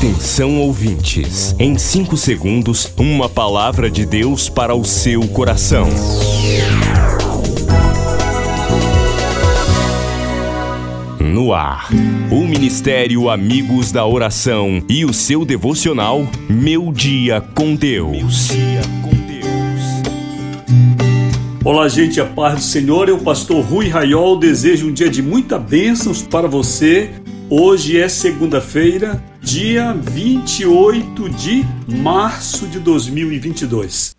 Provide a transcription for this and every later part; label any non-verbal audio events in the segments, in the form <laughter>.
Atenção ouvintes, em 5 segundos, uma palavra de Deus para o seu coração. No ar, o Ministério Amigos da Oração e o seu devocional Meu Dia com Deus. Olá, gente, a paz do Senhor. Eu, pastor Rui Raiol, desejo um dia de muita bênçãos para você. Hoje é segunda-feira, dia 28 de março de 2022.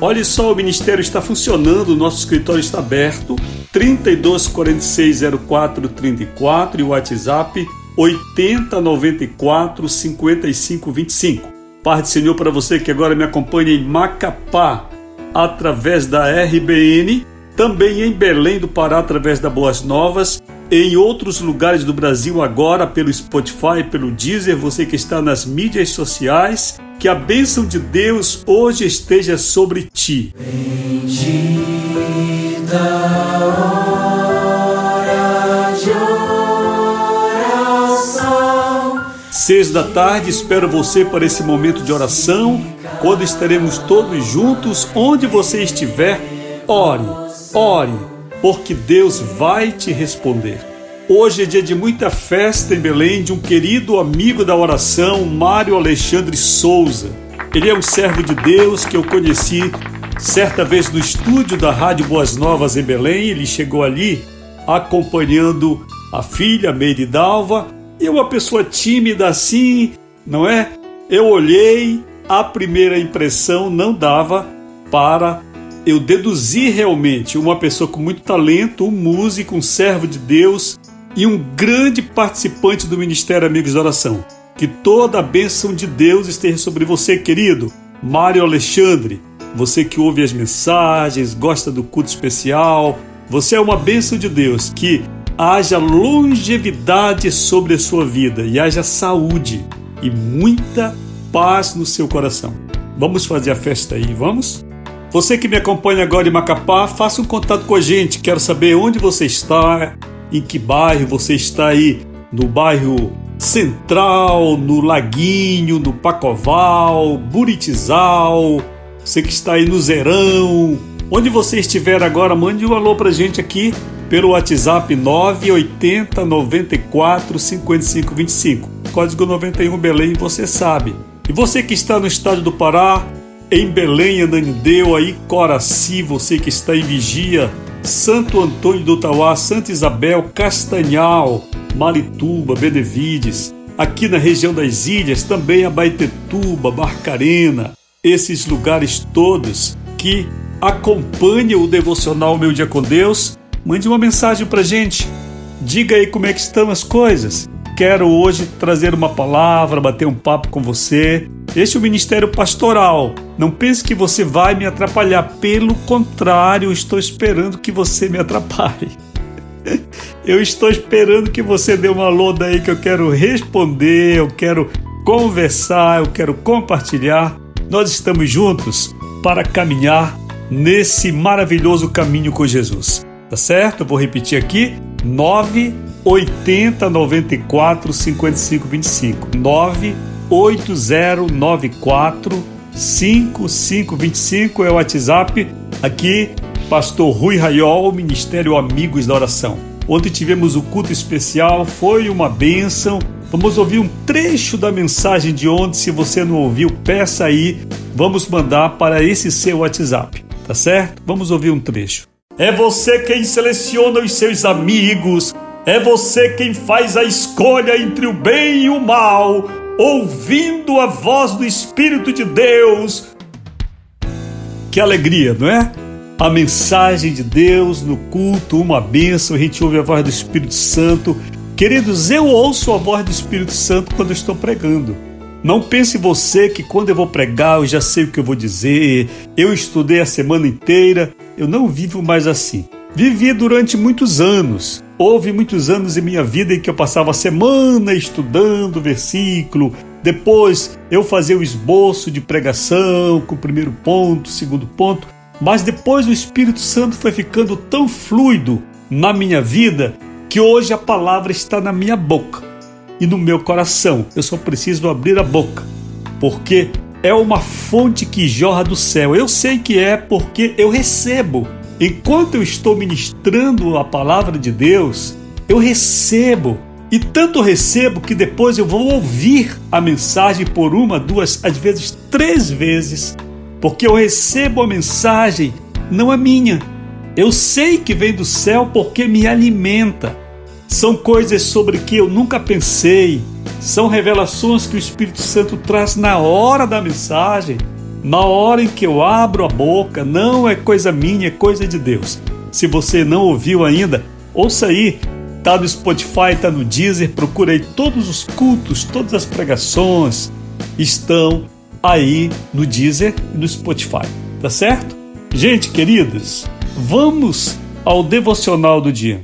Olha só, o ministério está funcionando, o nosso escritório está aberto. 32460434 e o WhatsApp 8094 5525. Paz do Senhor para você que agora me acompanha em Macapá através da RBN, também em Belém do Pará através da Boas Novas, em outros lugares do Brasil agora pelo Spotify, pelo Deezer, você que está nas mídias sociais, que a bênção de Deus hoje esteja sobre ti. Bendita Seis da tarde, espero você para esse momento de oração, quando estaremos todos juntos, onde você estiver, ore, ore, porque Deus vai te responder. Hoje é dia de muita festa em Belém de um querido amigo da oração, Mário Alexandre Souza. Ele é um servo de Deus que eu conheci certa vez no estúdio da Rádio Boas Novas em Belém. Ele chegou ali acompanhando a filha Meire Dalva e uma pessoa tímida assim, não é? Eu olhei, a primeira impressão não dava para eu deduzir realmente uma pessoa com muito talento, um músico, um servo de Deus e um grande participante do Ministério Amigos da Oração. Que toda a bênção de Deus esteja sobre você, querido Mário Alexandre. Você que ouve as mensagens, gosta do culto especial, você é uma bênção de Deus que haja longevidade sobre a sua vida e haja saúde e muita paz no seu coração. Vamos fazer a festa aí, vamos? Você que me acompanha agora em Macapá, faça um contato com a gente. Quero saber onde você está, em que bairro você está aí. No bairro Central, no Laguinho, no Pacoval, Buritizal. Você que está aí no Zerão. Onde você estiver agora, mande um alô pra gente aqui pelo WhatsApp 980 94 55 25. Código 91 Belém, você sabe. E você que está no estado do Pará, em Belém, Ananideu, aí Coraci, você que está em Vigia, Santo Antônio do Tauá, Santa Isabel, Castanhal, Marituba, Benevides, aqui na região das ilhas, também Abaetetuba, Barcarena, esses lugares todos que acompanham o devocional Meu Dia com Deus Mande uma mensagem para gente. Diga aí como é que estão as coisas. Quero hoje trazer uma palavra, bater um papo com você. Este é o Ministério Pastoral. Não pense que você vai me atrapalhar. Pelo contrário, estou esperando que você me atrapalhe. <laughs> Eu estou esperando que você dê uma alô daí que eu quero responder, eu quero conversar, eu quero compartilhar. Nós estamos juntos para caminhar nesse maravilhoso caminho com Jesus tá certo? Eu vou repetir aqui: 980 94 55 25. 98094 5525 é o WhatsApp. Aqui, Pastor Rui Raiol, Ministério Amigos da Oração. Ontem tivemos o culto especial, foi uma bênção. Vamos ouvir um trecho da mensagem de ontem. Se você não ouviu, peça aí. Vamos mandar para esse seu WhatsApp, tá certo? Vamos ouvir um trecho. É você quem seleciona os seus amigos. É você quem faz a escolha entre o bem e o mal, ouvindo a voz do Espírito de Deus. Que alegria, não é? A mensagem de Deus no culto, uma bênção, a gente ouve a voz do Espírito Santo. Queridos, eu ouço a voz do Espírito Santo quando estou pregando. Não pense você que quando eu vou pregar eu já sei o que eu vou dizer, eu estudei a semana inteira. Eu não vivo mais assim. Vivi durante muitos anos. Houve muitos anos em minha vida em que eu passava a semana estudando versículo. Depois eu fazia o esboço de pregação com o primeiro ponto, segundo ponto. Mas depois o Espírito Santo foi ficando tão fluido na minha vida que hoje a palavra está na minha boca e no meu coração. Eu só preciso abrir a boca, porque é uma fonte que jorra do céu. Eu sei que é porque eu recebo. Enquanto eu estou ministrando a palavra de Deus, eu recebo. E tanto recebo que depois eu vou ouvir a mensagem por uma, duas, às vezes três vezes, porque eu recebo a mensagem, não é minha. Eu sei que vem do céu porque me alimenta. São coisas sobre que eu nunca pensei, são revelações que o Espírito Santo traz na hora da mensagem, na hora em que eu abro a boca. Não é coisa minha, é coisa de Deus. Se você não ouviu ainda, ouça aí. Tá no Spotify, tá no Deezer, procura aí todos os cultos, todas as pregações estão aí no Deezer e no Spotify, tá certo? Gente queridos, vamos ao devocional do dia.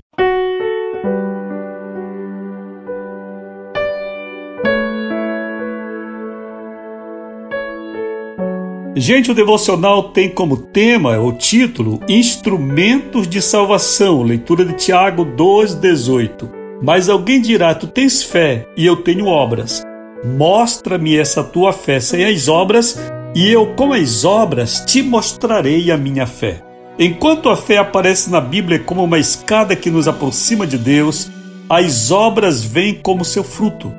Gente, o devocional tem como tema, o título, Instrumentos de Salvação, leitura de Tiago 2,18. Mas alguém dirá: Tu tens fé e eu tenho obras. Mostra-me essa tua fé sem as obras, e eu, com as obras, te mostrarei a minha fé. Enquanto a fé aparece na Bíblia como uma escada que nos aproxima de Deus, as obras vêm como seu fruto,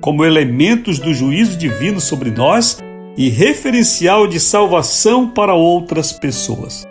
como elementos do juízo divino sobre nós e referencial de salvação para outras pessoas.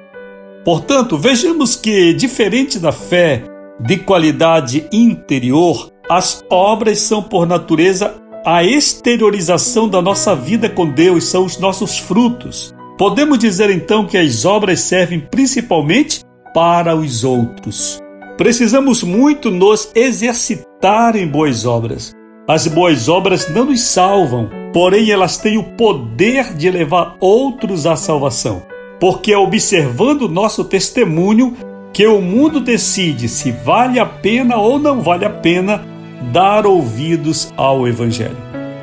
Portanto, vejamos que, diferente da fé de qualidade interior, as obras são, por natureza, a exteriorização da nossa vida com Deus, são os nossos frutos. Podemos dizer então que as obras servem principalmente para os outros. Precisamos muito nos exercitar em boas obras. As boas obras não nos salvam, porém elas têm o poder de levar outros à salvação, porque é observando o nosso testemunho que o mundo decide se vale a pena ou não vale a pena dar ouvidos ao Evangelho.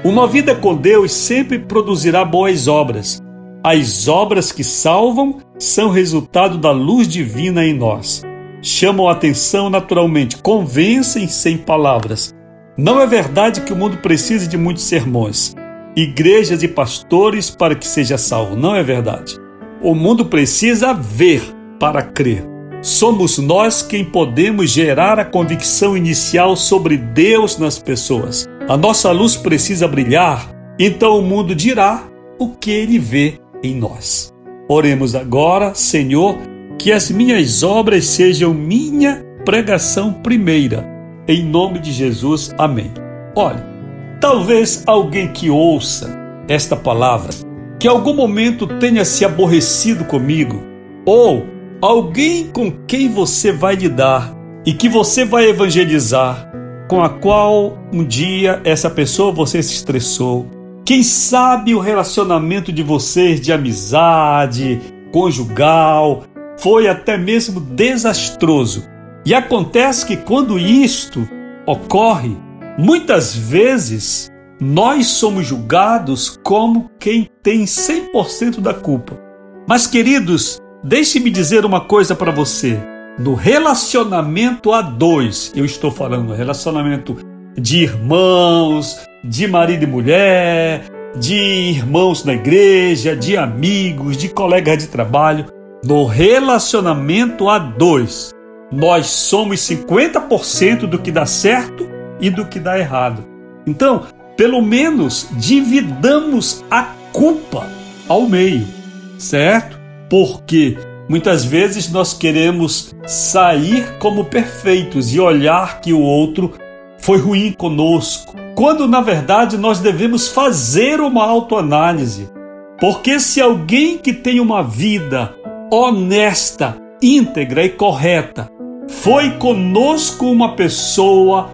Uma vida com Deus sempre produzirá boas obras. As obras que salvam são resultado da luz divina em nós. Chamam a atenção naturalmente, convencem sem palavras. Não é verdade que o mundo precise de muitos sermões igrejas e pastores para que seja salvo. Não é verdade. O mundo precisa ver para crer. Somos nós quem podemos gerar a convicção inicial sobre Deus nas pessoas. A nossa luz precisa brilhar, então o mundo dirá o que ele vê em nós. Oremos agora, Senhor, que as minhas obras sejam minha pregação primeira. Em nome de Jesus, amém. Olhe, Talvez alguém que ouça esta palavra, que algum momento tenha se aborrecido comigo, ou alguém com quem você vai lidar e que você vai evangelizar, com a qual um dia essa pessoa você se estressou. Quem sabe o relacionamento de vocês de amizade, conjugal, foi até mesmo desastroso. E acontece que quando isto ocorre, Muitas vezes nós somos julgados como quem tem 100% da culpa. Mas, queridos, deixe-me dizer uma coisa para você. No relacionamento a dois, eu estou falando relacionamento de irmãos, de marido e mulher, de irmãos na igreja, de amigos, de colegas de trabalho. No relacionamento a dois, nós somos 50% do que dá certo e do que dá errado. Então, pelo menos dividamos a culpa ao meio, certo? Porque muitas vezes nós queremos sair como perfeitos e olhar que o outro foi ruim conosco, quando na verdade nós devemos fazer uma autoanálise. Porque se alguém que tem uma vida honesta, íntegra e correta foi conosco uma pessoa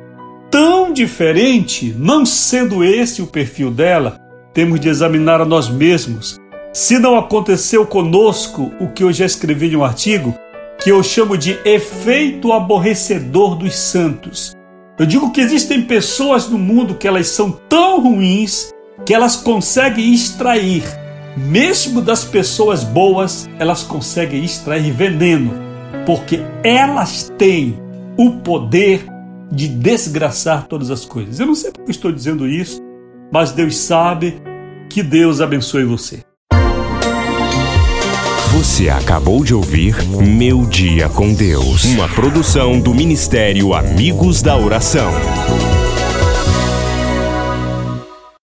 tão diferente, não sendo esse o perfil dela, temos de examinar a nós mesmos. Se não aconteceu conosco o que eu já escrevi em um artigo, que eu chamo de efeito aborrecedor dos santos. Eu digo que existem pessoas no mundo que elas são tão ruins que elas conseguem extrair, mesmo das pessoas boas, elas conseguem extrair veneno, porque elas têm o poder de desgraçar todas as coisas. Eu não sei porque estou dizendo isso, mas Deus sabe que Deus abençoe você. Você acabou de ouvir Meu Dia com Deus, uma produção do Ministério Amigos da Oração.